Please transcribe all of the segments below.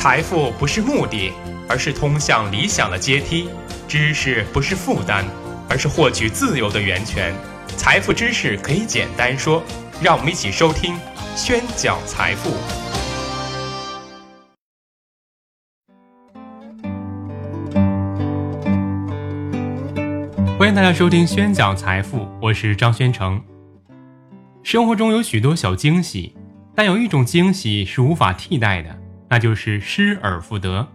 财富不是目的，而是通向理想的阶梯；知识不是负担，而是获取自由的源泉。财富知识可以简单说，让我们一起收听《宣讲财富》。欢迎大家收听《宣讲财富》，我是张宣成。生活中有许多小惊喜，但有一种惊喜是无法替代的，那就是失而复得。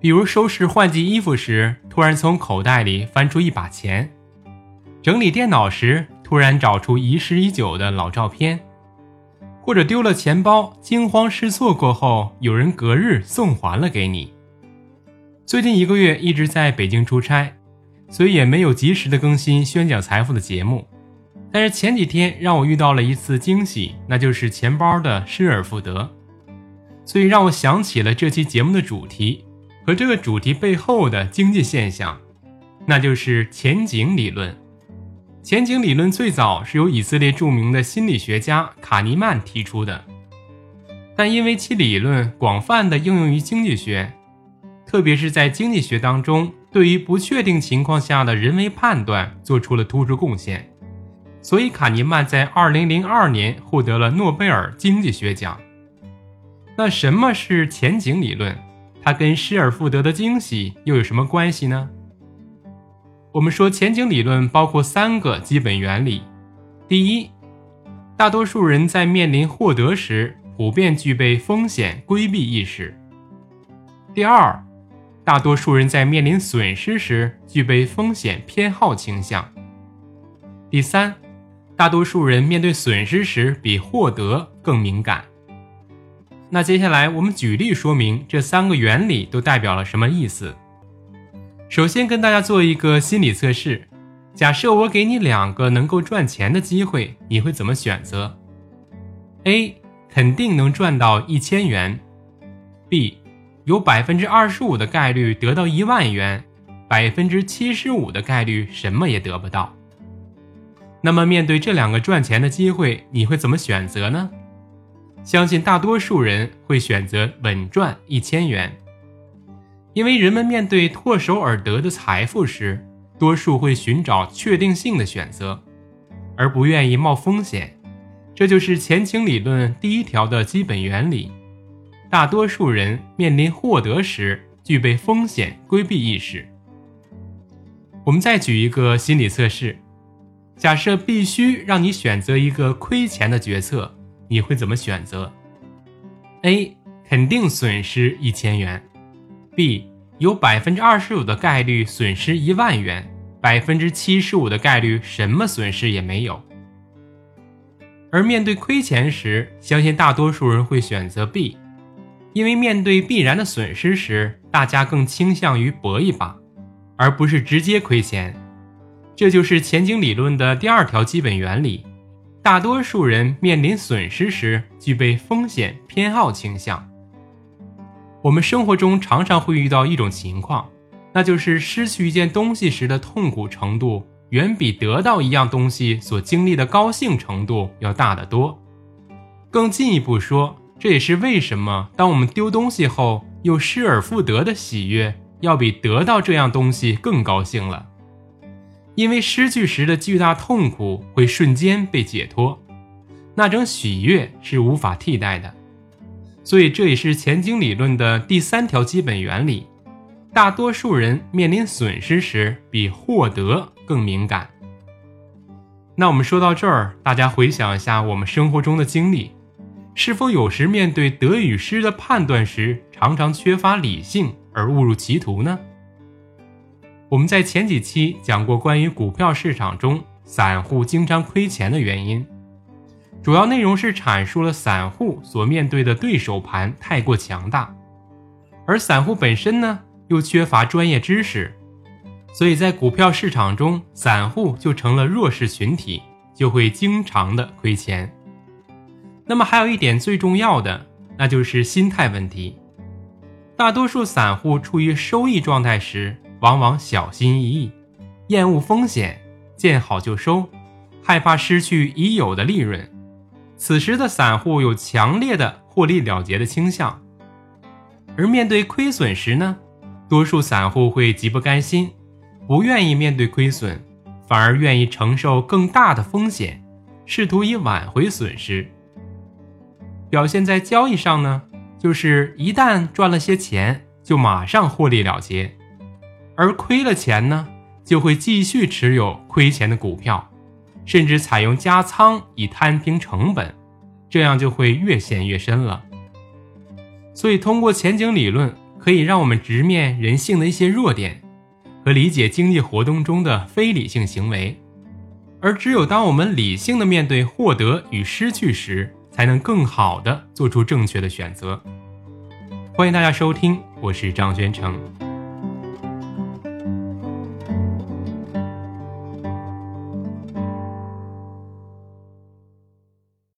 比如收拾换季衣服时，突然从口袋里翻出一把钱；整理电脑时，突然找出遗失已久的老照片；或者丢了钱包，惊慌失措过后，有人隔日送还了给你。最近一个月一直在北京出差。所以也没有及时的更新宣讲财富的节目，但是前几天让我遇到了一次惊喜，那就是钱包的失而复得，所以让我想起了这期节目的主题和这个主题背后的经济现象，那就是前景理论。前景理论最早是由以色列著名的心理学家卡尼曼提出的，但因为其理论广泛的应用于经济学，特别是在经济学当中。对于不确定情况下的人为判断做出了突出贡献，所以卡尼曼在2002年获得了诺贝尔经济学奖。那什么是前景理论？它跟失而复得的惊喜又有什么关系呢？我们说前景理论包括三个基本原理：第一，大多数人在面临获得时普遍具备风险规避意识；第二，大多数人在面临损失时具备风险偏好倾向。第三，大多数人面对损失时比获得更敏感。那接下来我们举例说明这三个原理都代表了什么意思。首先跟大家做一个心理测试：假设我给你两个能够赚钱的机会，你会怎么选择？A 肯定能赚到一千元，B。有百分之二十五的概率得到一万元，百分之七十五的概率什么也得不到。那么面对这两个赚钱的机会，你会怎么选择呢？相信大多数人会选择稳赚一千元，因为人们面对唾手而得的财富时，多数会寻找确定性的选择，而不愿意冒风险。这就是前景理论第一条的基本原理。大多数人面临获得时具备风险规避意识。我们再举一个心理测试：假设必须让你选择一个亏钱的决策，你会怎么选择？A. 肯定损失一千元；B. 有百分之二十五的概率损失一万元，百分之七十五的概率什么损失也没有。而面对亏钱时，相信大多数人会选择 B。因为面对必然的损失时，大家更倾向于搏一把，而不是直接亏钱。这就是前景理论的第二条基本原理：大多数人面临损失时具备风险偏好倾向。我们生活中常常会遇到一种情况，那就是失去一件东西时的痛苦程度，远比得到一样东西所经历的高兴程度要大得多。更进一步说，这也是为什么，当我们丢东西后又失而复得的喜悦，要比得到这样东西更高兴了。因为失去时的巨大痛苦会瞬间被解脱，那种喜悦是无法替代的。所以，这也是前景理论的第三条基本原理：大多数人面临损失时比获得更敏感。那我们说到这儿，大家回想一下我们生活中的经历。是否有时面对得与失的判断时，常常缺乏理性而误入歧途呢？我们在前几期讲过关于股票市场中散户经常亏钱的原因，主要内容是阐述了散户所面对的对手盘太过强大，而散户本身呢又缺乏专业知识，所以在股票市场中，散户就成了弱势群体，就会经常的亏钱。那么还有一点最重要的，那就是心态问题。大多数散户处于收益状态时，往往小心翼翼，厌恶风险，见好就收，害怕失去已有的利润。此时的散户有强烈的获利了结的倾向，而面对亏损时呢，多数散户会极不甘心，不愿意面对亏损，反而愿意承受更大的风险，试图以挽回损失。表现在交易上呢，就是一旦赚了些钱，就马上获利了结；而亏了钱呢，就会继续持有亏钱的股票，甚至采用加仓以摊平成本，这样就会越陷越深了。所以，通过前景理论，可以让我们直面人性的一些弱点，和理解经济活动中的非理性行为。而只有当我们理性的面对获得与失去时，才能更好的做出正确的选择。欢迎大家收听，我是张宣成。